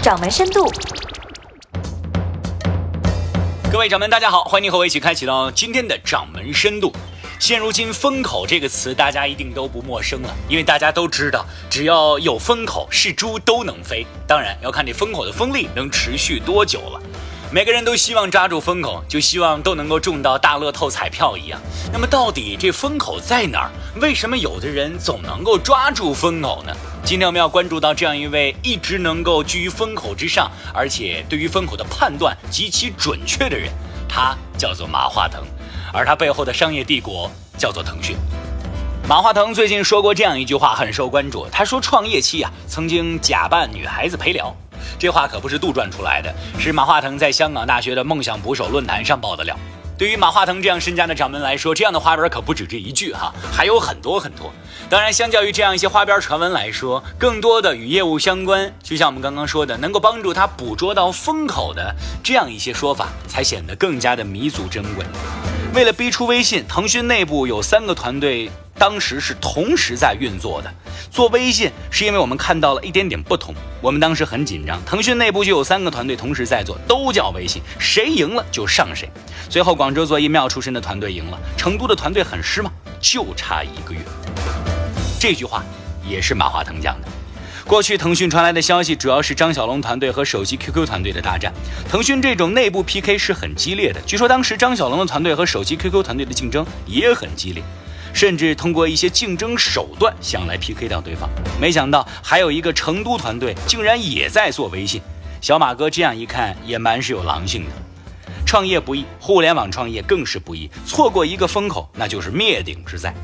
掌门深度。各位掌门，大家好，欢迎和我一起开启到今天的掌门深度。现如今，风口这个词大家一定都不陌生了，因为大家都知道，只要有风口，是猪都能飞。当然，要看这风口的风力能持续多久了。每个人都希望抓住风口，就希望都能够中到大乐透彩票一样。那么，到底这风口在哪儿？为什么有的人总能够抓住风口呢？今天我们要关注到这样一位一直能够居于风口之上，而且对于风口的判断极其准确的人，他叫做马化腾，而他背后的商业帝国叫做腾讯。马化腾最近说过这样一句话，很受关注。他说，创业期啊，曾经假扮女孩子陪聊。这话可不是杜撰出来的，是马化腾在香港大学的梦想捕手论坛上爆的料。对于马化腾这样身家的掌门来说，这样的花边可不止这一句哈，还有很多很多。当然，相较于这样一些花边传闻来说，更多的与业务相关，就像我们刚刚说的，能够帮助他捕捉到风口的这样一些说法，才显得更加的弥足珍贵。为了逼出微信，腾讯内部有三个团队。当时是同时在运作的，做微信是因为我们看到了一点点不同。我们当时很紧张，腾讯内部就有三个团队同时在做，都叫微信，谁赢了就上谁。最后广州做疫苗出身的团队赢了，成都的团队很失望，就差一个月。这句话也是马化腾讲的。过去腾讯传来的消息主要是张小龙团队和手机 QQ 团队的大战，腾讯这种内部 PK 是很激烈的。据说当时张小龙的团队和手机 QQ 团队的竞争也很激烈。甚至通过一些竞争手段想来 PK 掉对方，没想到还有一个成都团队竟然也在做微信。小马哥这样一看也蛮是有狼性的。创业不易，互联网创业更是不易，错过一个风口那就是灭顶之灾。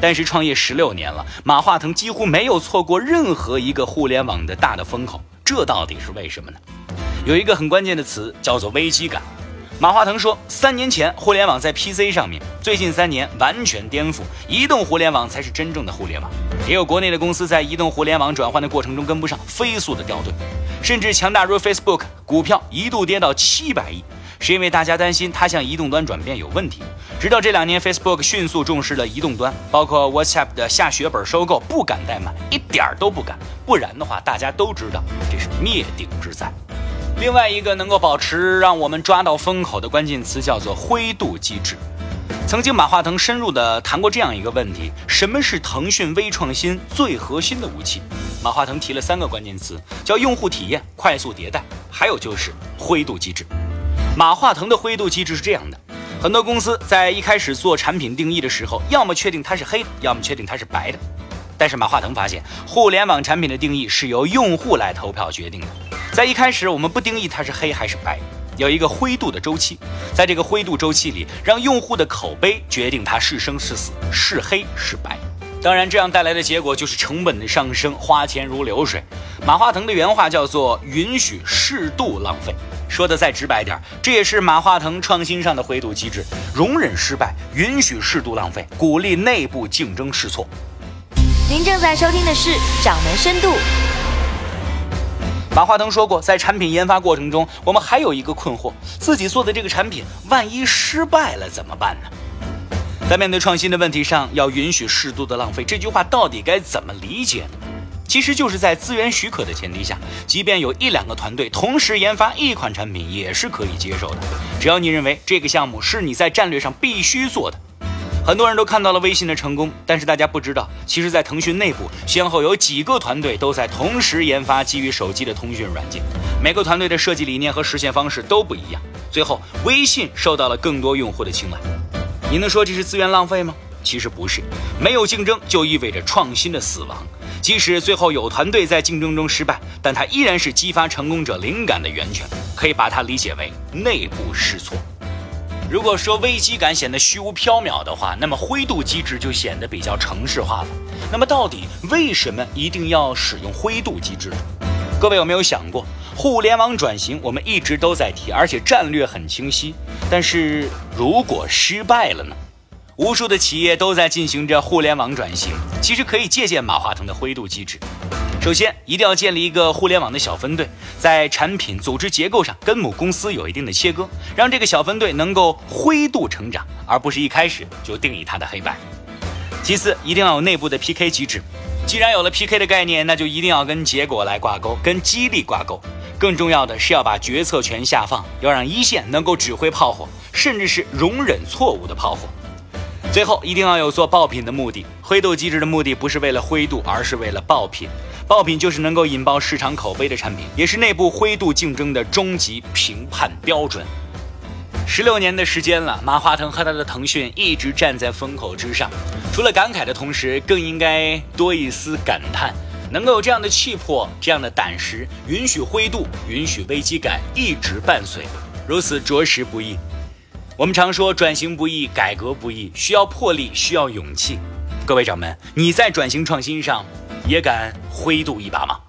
但是创业十六年了，马化腾几乎没有错过任何一个互联网的大的风口，这到底是为什么呢？有一个很关键的词叫做危机感。马化腾说：“三年前互联网在 PC 上面，最近三年完全颠覆，移动互联网才是真正的互联网。也有国内的公司在移动互联网转换的过程中跟不上，飞速的掉队，甚至强大如 Facebook 股票一度跌到七百亿，是因为大家担心它向移动端转变有问题。直到这两年，Facebook 迅速重视了移动端，包括 WhatsApp 的下血本收购，不敢怠慢，一点儿都不敢，不然的话，大家都知道这是灭顶之灾。”另外一个能够保持让我们抓到风口的关键词叫做灰度机制。曾经马化腾深入的谈过这样一个问题：什么是腾讯微创新最核心的武器？马化腾提了三个关键词，叫用户体验、快速迭代，还有就是灰度机制。马化腾的灰度机制是这样的：很多公司在一开始做产品定义的时候，要么确定它是黑的，要么确定它是白的。但是马化腾发现，互联网产品的定义是由用户来投票决定的。在一开始，我们不定义它是黑还是白，有一个灰度的周期，在这个灰度周期里，让用户的口碑决定它是生是死，是黑是白。当然，这样带来的结果就是成本的上升，花钱如流水。马化腾的原话叫做“允许适度浪费”，说的再直白点，这也是马化腾创新上的灰度机制：容忍失败，允许适度浪费，鼓励内部竞争试错。您正在收听的是《掌门深度》。马化腾说过，在产品研发过程中，我们还有一个困惑：自己做的这个产品，万一失败了怎么办呢？在面对创新的问题上，要允许适度的浪费，这句话到底该怎么理解呢？其实就是在资源许可的前提下，即便有一两个团队同时研发一款产品，也是可以接受的。只要你认为这个项目是你在战略上必须做的。很多人都看到了微信的成功，但是大家不知道，其实，在腾讯内部，先后有几个团队都在同时研发基于手机的通讯软件，每个团队的设计理念和实现方式都不一样。最后，微信受到了更多用户的青睐。你能说这是资源浪费吗？其实不是，没有竞争就意味着创新的死亡。即使最后有团队在竞争中失败，但它依然是激发成功者灵感的源泉，可以把它理解为内部试错。如果说危机感显得虚无缥缈的话，那么灰度机制就显得比较城市化了。那么到底为什么一定要使用灰度机制？各位有没有想过，互联网转型我们一直都在提，而且战略很清晰。但是如果失败了呢？无数的企业都在进行着互联网转型，其实可以借鉴马化腾的灰度机制。首先，一定要建立一个互联网的小分队，在产品组织结构上跟母公司有一定的切割，让这个小分队能够灰度成长，而不是一开始就定义它的黑白。其次，一定要有内部的 PK 机制。既然有了 PK 的概念，那就一定要跟结果来挂钩，跟激励挂钩。更重要的是要把决策权下放，要让一线能够指挥炮火，甚至是容忍错误的炮火。最后一定要有做爆品的目的，灰度机制的目的不是为了灰度，而是为了爆品。爆品就是能够引爆市场口碑的产品，也是内部灰度竞争的终极评判标准。十六年的时间了，马化腾和他的腾讯一直站在风口之上，除了感慨的同时，更应该多一丝感叹。能够有这样的气魄，这样的胆识，允许灰度，允许危机感一直伴随，如此着实不易。我们常说转型不易，改革不易，需要魄力，需要勇气。各位掌门，你在转型创新上也敢灰度一把吗？